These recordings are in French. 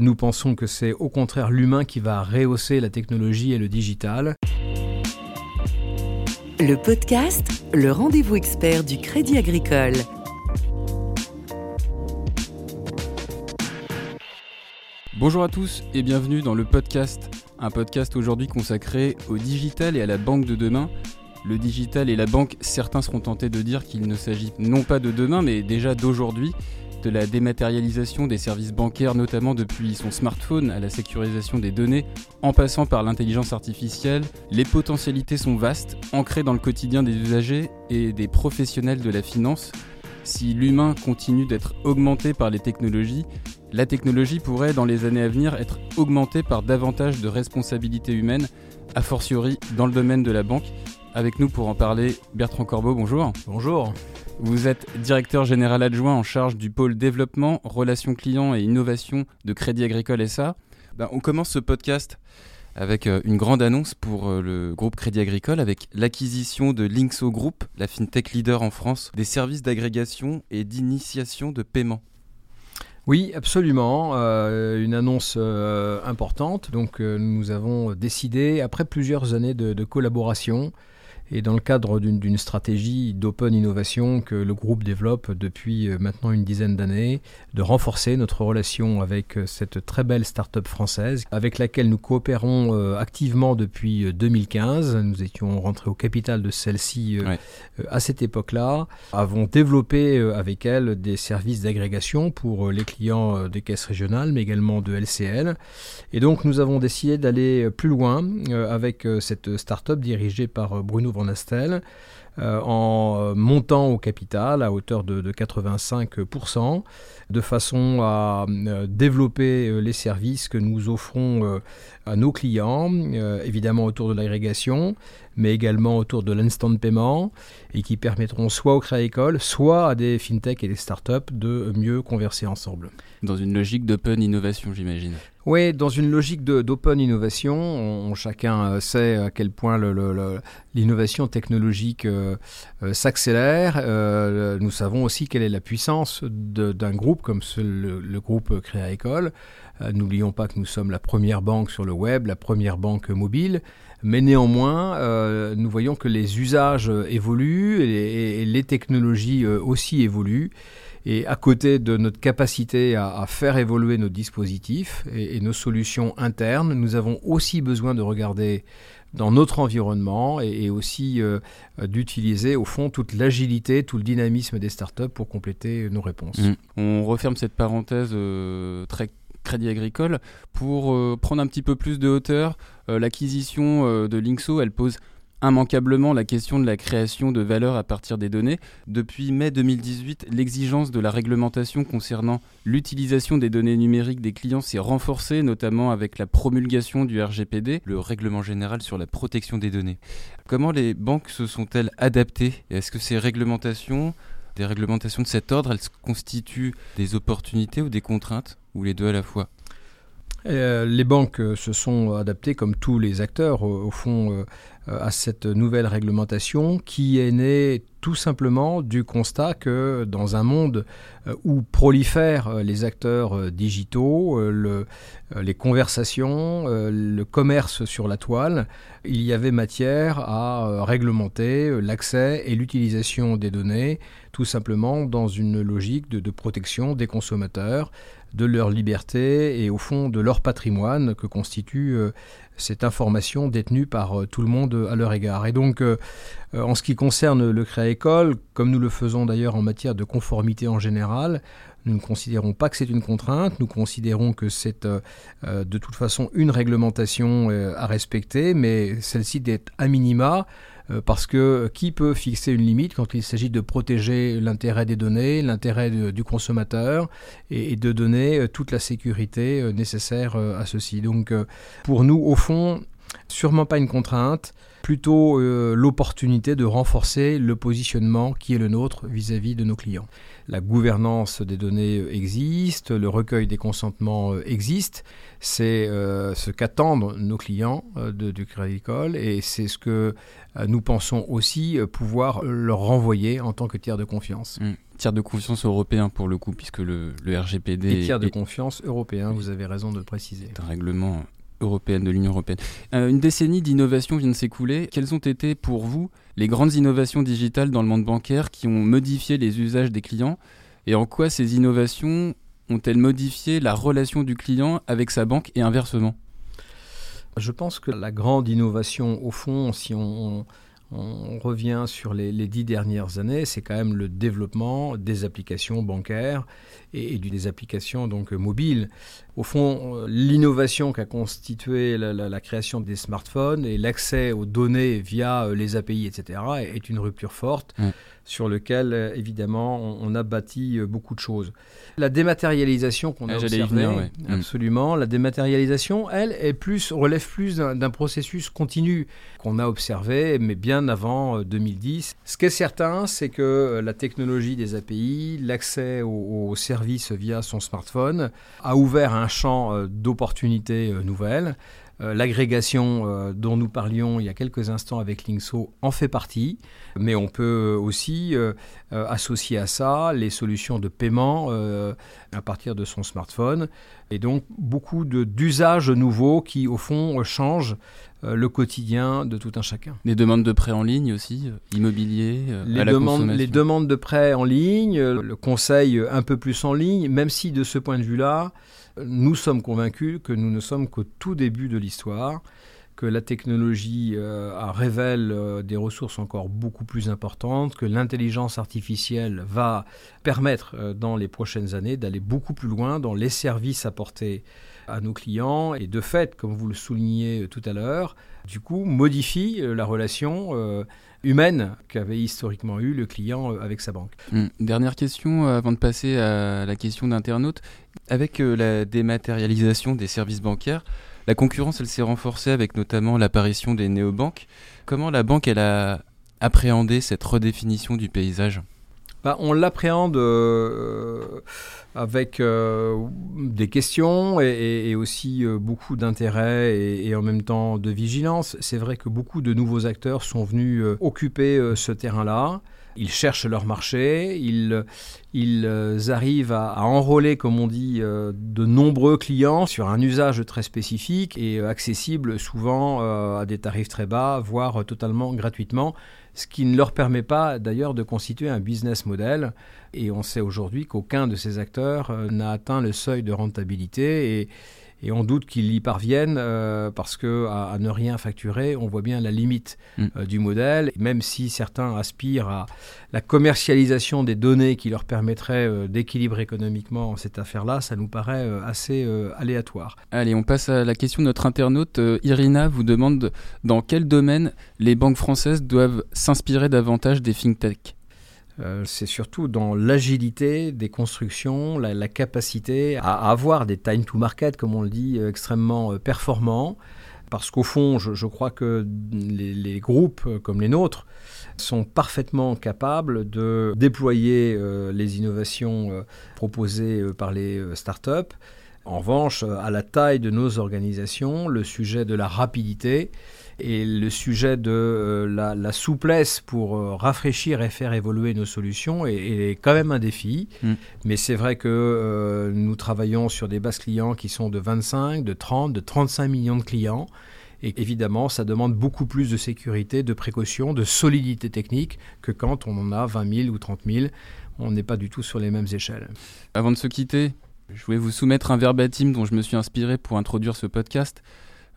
Nous pensons que c'est au contraire l'humain qui va rehausser la technologie et le digital. Le podcast, le rendez-vous expert du Crédit Agricole. Bonjour à tous et bienvenue dans le podcast, un podcast aujourd'hui consacré au digital et à la banque de demain. Le digital et la banque, certains seront tentés de dire qu'il ne s'agit non pas de demain mais déjà d'aujourd'hui, de la dématérialisation des services bancaires, notamment depuis son smartphone à la sécurisation des données, en passant par l'intelligence artificielle, les potentialités sont vastes, ancrées dans le quotidien des usagers et des professionnels de la finance. Si l'humain continue d'être augmenté par les technologies, la technologie pourrait dans les années à venir être augmentée par davantage de responsabilités humaines, a fortiori dans le domaine de la banque. Avec nous pour en parler, Bertrand Corbeau, bonjour. Bonjour. Vous êtes directeur général adjoint en charge du pôle développement, relations clients et innovation de Crédit Agricole SA. Ben, on commence ce podcast avec euh, une grande annonce pour euh, le groupe Crédit Agricole avec l'acquisition de Linkso Group, la fintech leader en France des services d'agrégation et d'initiation de paiement. Oui, absolument. Euh, une annonce importante. Donc, nous avons décidé, après plusieurs années de collaboration, et dans le cadre d'une stratégie d'open innovation que le groupe développe depuis euh, maintenant une dizaine d'années, de renforcer notre relation avec euh, cette très belle start-up française avec laquelle nous coopérons euh, activement depuis 2015. Nous étions rentrés au capital de celle-ci à cette époque-là. Avons développé avec elle des services d'agrégation pour les clients des caisses régionales, mais également de LCL. Et donc nous avons décidé d'aller plus loin avec cette start-up dirigée par Bruno Astel, euh, en euh, montant au capital à hauteur de, 85%, de façon à euh, développer les services que nous offrons à nos clients, évidemment autour de l'agrégation, mais également autour de l'instant de paiement, et qui permettront soit au Créa-École, soit à des fintechs et des startups de mieux converser ensemble. Dans une logique d'open innovation, j'imagine. Oui, dans une logique d'open innovation, on, chacun sait à quel point l'innovation technologique euh, s'accélère. Euh, nous savons aussi quelle est la puissance d'un groupe comme le, groupe Créa École. N'oublions pas que nous sommes la première banque sur le web, la première banque mobile. Mais néanmoins, nous voyons que les usages évoluent et les technologies aussi évoluent. Et à côté de notre capacité à, faire évoluer nos dispositifs et, nos solutions internes, nous avons aussi besoin de regarder dans notre environnement et, aussi euh, d'utiliser au fond toute l'agilité, tout le dynamisme des startups pour compléter nos réponses. Mmh. On referme cette parenthèse euh, très Crédit Agricole pour euh, prendre un petit peu plus de hauteur. L'acquisition de Linkso, elle pose immanquablement la question de la création de valeur à partir des données. Depuis mai 2018, l'exigence de la réglementation concernant l'utilisation des données numériques des clients s'est renforcée, notamment avec la promulgation du RGPD, le règlement général sur la protection des données. Comment les banques se sont-elles adaptées? Est-ce que ces réglementations, des réglementations de cet ordre, elles constituent des opportunités ou des contraintes, ou les deux à la fois? Euh, les banques se sont adaptées, comme tous les acteurs, au, fond, euh, euh, à cette nouvelle réglementation qui est née tout simplement du constat que dans un monde euh, où prolifèrent euh, les acteurs digitaux, les conversations, le commerce sur la toile, il y avait matière à réglementer l'accès et l'utilisation des données, tout simplement dans une logique de protection des consommateurs, de leur liberté et au fond de leur patrimoine que constitue cette information détenue par euh, tout le monde à leur égard. Et donc, euh, euh, en ce qui concerne le Créa-École, comme nous le faisons d'ailleurs en matière de conformité en général, nous ne considérons pas que c'est une contrainte, nous considérons que c'est de toute façon une réglementation à respecter, mais celle-ci d'être à minima euh, parce que qui peut fixer une limite quand il s'agit de protéger l'intérêt des données, l'intérêt du consommateur et, de donner euh, toute la sécurité euh, nécessaire à ceci. Donc pour nous, au fond, sûrement pas une contrainte, plutôt euh, l'opportunité de renforcer le positionnement qui est le nôtre vis-à-vis de nos clients. La gouvernance des données existe, le recueil des consentements euh, existe, c'est euh, ce qu'attendent nos clients du Crédit Agricole et c'est ce que nous pensons aussi pouvoir leur renvoyer en tant que tiers de confiance. Mmh. Tiers de confiance européen pour le coup, puisque le, RGPD... Et tiers de confiance européen, vous avez raison de le préciser. C'est un règlement européenne, de l'Union européenne. Euh, une décennie d'innovation vient de s'écouler. Quelles ont été pour vous les grandes innovations digitales dans le monde bancaire qui ont modifié les usages des clients Et en quoi ces innovations ont-elles modifié la relation du client avec sa banque et inversement? Je pense que la grande innovation, au fond, si on, revient sur les, dix dernières années, c'est quand même le développement des applications bancaires et, des applications donc mobiles. Au fond, euh, l'innovation qu'a constitué la, création des smartphones et l'accès aux données via euh, les API, etc., est une rupture forte sur laquelle, euh, évidemment, on, a bâti beaucoup de choses. La dématérialisation qu'on a ah, observée, mm. absolument, la dématérialisation, elle, est plus, relève plus d'un processus continu qu'on a observé, mais bien avant 2010. Ce qui est certain, c'est que la technologie des API, l'accès aux, aux services via son smartphone, a ouvert un champ euh, d'opportunités euh, nouvelles. Euh, l'agrégation dont nous parlions il y a quelques instants avec Linkso en fait partie, mais on peut aussi associer à ça les solutions de paiement à partir de son smartphone, et donc beaucoup d'usages nouveaux qui au fond changent le quotidien de tout un chacun. Les demandes de prêts en ligne aussi, immobilier, les, demandes, les demandes de prêts en ligne, le conseil un peu plus en ligne, même si de ce point de vue-là, nous sommes convaincus que nous ne sommes qu'au tout début de l'histoire, que la technologie euh, révèle euh, des ressources encore beaucoup plus importantes, que l'intelligence artificielle va permettre euh, dans les prochaines années d'aller beaucoup plus loin dans les services apportés à nos clients et de fait, comme vous le soulignez tout à l'heure, du coup modifie la relation humaine qu'avait historiquement eu le client avec sa banque. Hum, dernière question avant de passer à la question d'internaute. Avec la dématérialisation des services bancaires, la concurrence elle s'est renforcée avec notamment l'apparition des néobanques. Comment la banque elle a appréhendé cette redéfinition du paysage? Bah, on l'appréhende euh, avec euh, des questions et, aussi beaucoup d'intérêt et, en même temps de vigilance. C'est vrai que beaucoup de nouveaux acteurs sont venus occuper ce terrain-là ils cherchent leur marché, ils, euh, arrivent à, enrôler, comme on dit, euh, de nombreux clients sur un usage très spécifique et euh, accessible souvent à des tarifs très bas, voire totalement gratuitement, ce qui ne leur permet pas d'ailleurs de constituer un business model. Et on sait aujourd'hui qu'aucun de ces acteurs n'a atteint le seuil de rentabilité et on doute qu'ils y parviennent euh, parce que à, ne rien facturer, on voit bien la limite mm. euh, du modèle. Même si certains aspirent à la commercialisation des données qui leur permettrait euh, d'équilibrer économiquement cette affaire-là, ça nous paraît assez aléatoire. Allez, on passe à la question de notre internaute. Irina vous demande dans quel domaine les banques françaises doivent s'inspirer davantage des fintech euh, c'est surtout dans l'agilité des constructions, la, capacité à avoir des time to market, comme on le dit, euh, extrêmement euh, performants. Parce qu'au fond, je, crois que les, groupes comme les nôtres sont parfaitement capables de déployer les innovations proposées par les startups. En revanche, à la taille de nos organisations, le sujet de la rapidité et le sujet de euh, la, souplesse pour euh, rafraîchir et faire évoluer nos solutions est, quand même un défi. Mm. Mais c'est vrai que euh, nous travaillons sur des bases clients qui sont de 25, de 30, de 35 millions de clients. Et évidemment, ça demande beaucoup plus de sécurité, de précaution, de solidité technique que quand on en a 20 000 ou 30 000. On n'est pas du tout sur les mêmes échelles. Avant de se quitter, je voulais vous soumettre un verbatim dont je me suis inspiré pour introduire ce podcast.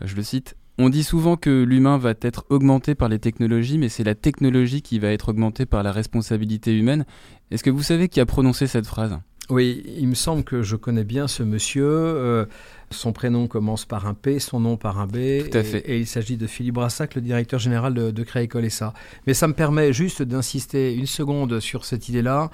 Je le cite on dit souvent que l'humain va être augmenté par les technologies, mais c'est la technologie qui va être augmentée par la responsabilité humaine. Est-ce que vous savez qui a prononcé cette phrase? Oui, il me semble que je connais bien ce monsieur. Euh, Son prénom commence par un P, son nom par un B. Tout à fait. Et, il s'agit de Philippe Brassac, le directeur général de, de Créa SA. Mais ça me permet juste d'insister une seconde sur cette idée-là.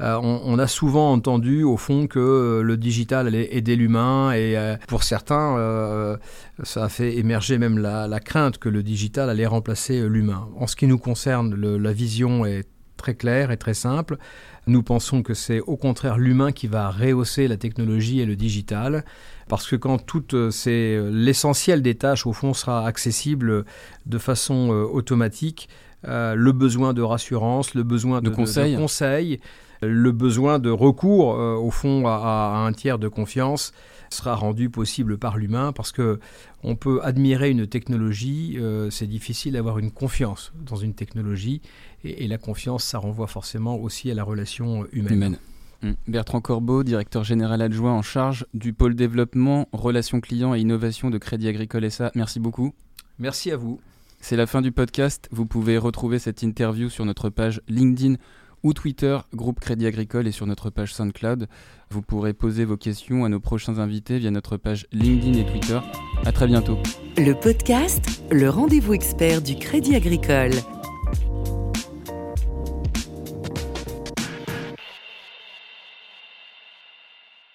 Euh, on, a souvent entendu au fond que euh, le digital allait aider l'humain et euh, pour certains, ça a fait émerger même la, crainte que le digital allait remplacer l'humain. En ce qui nous concerne, la vision est très claire et très simple. Nous pensons que c'est au contraire l'humain qui va rehausser la technologie et le digital, parce que quand tout c'est l'essentiel des tâches au fond sera accessible de façon automatique, le besoin de rassurance, le besoin de, conseil le besoin de recours, euh, au fond, à, un tiers de confiance sera rendu possible par l'humain parce que on peut admirer une technologie, euh, c'est difficile d'avoir une confiance dans une technologie et, la confiance, ça renvoie forcément aussi à la relation humaine. Hum. Bertrand Corbeau, directeur général adjoint en charge du pôle développement, relations clients et innovation de Crédit Agricole SA. Merci beaucoup. Merci à vous. C'est la fin du podcast. Vous pouvez retrouver cette interview sur notre page LinkedIn ou Twitter, groupe Crédit Agricole et sur notre page SoundCloud. Vous pourrez poser vos questions à nos prochains invités via notre page LinkedIn et Twitter. À très bientôt. Le podcast, le rendez-vous expert du Crédit Agricole.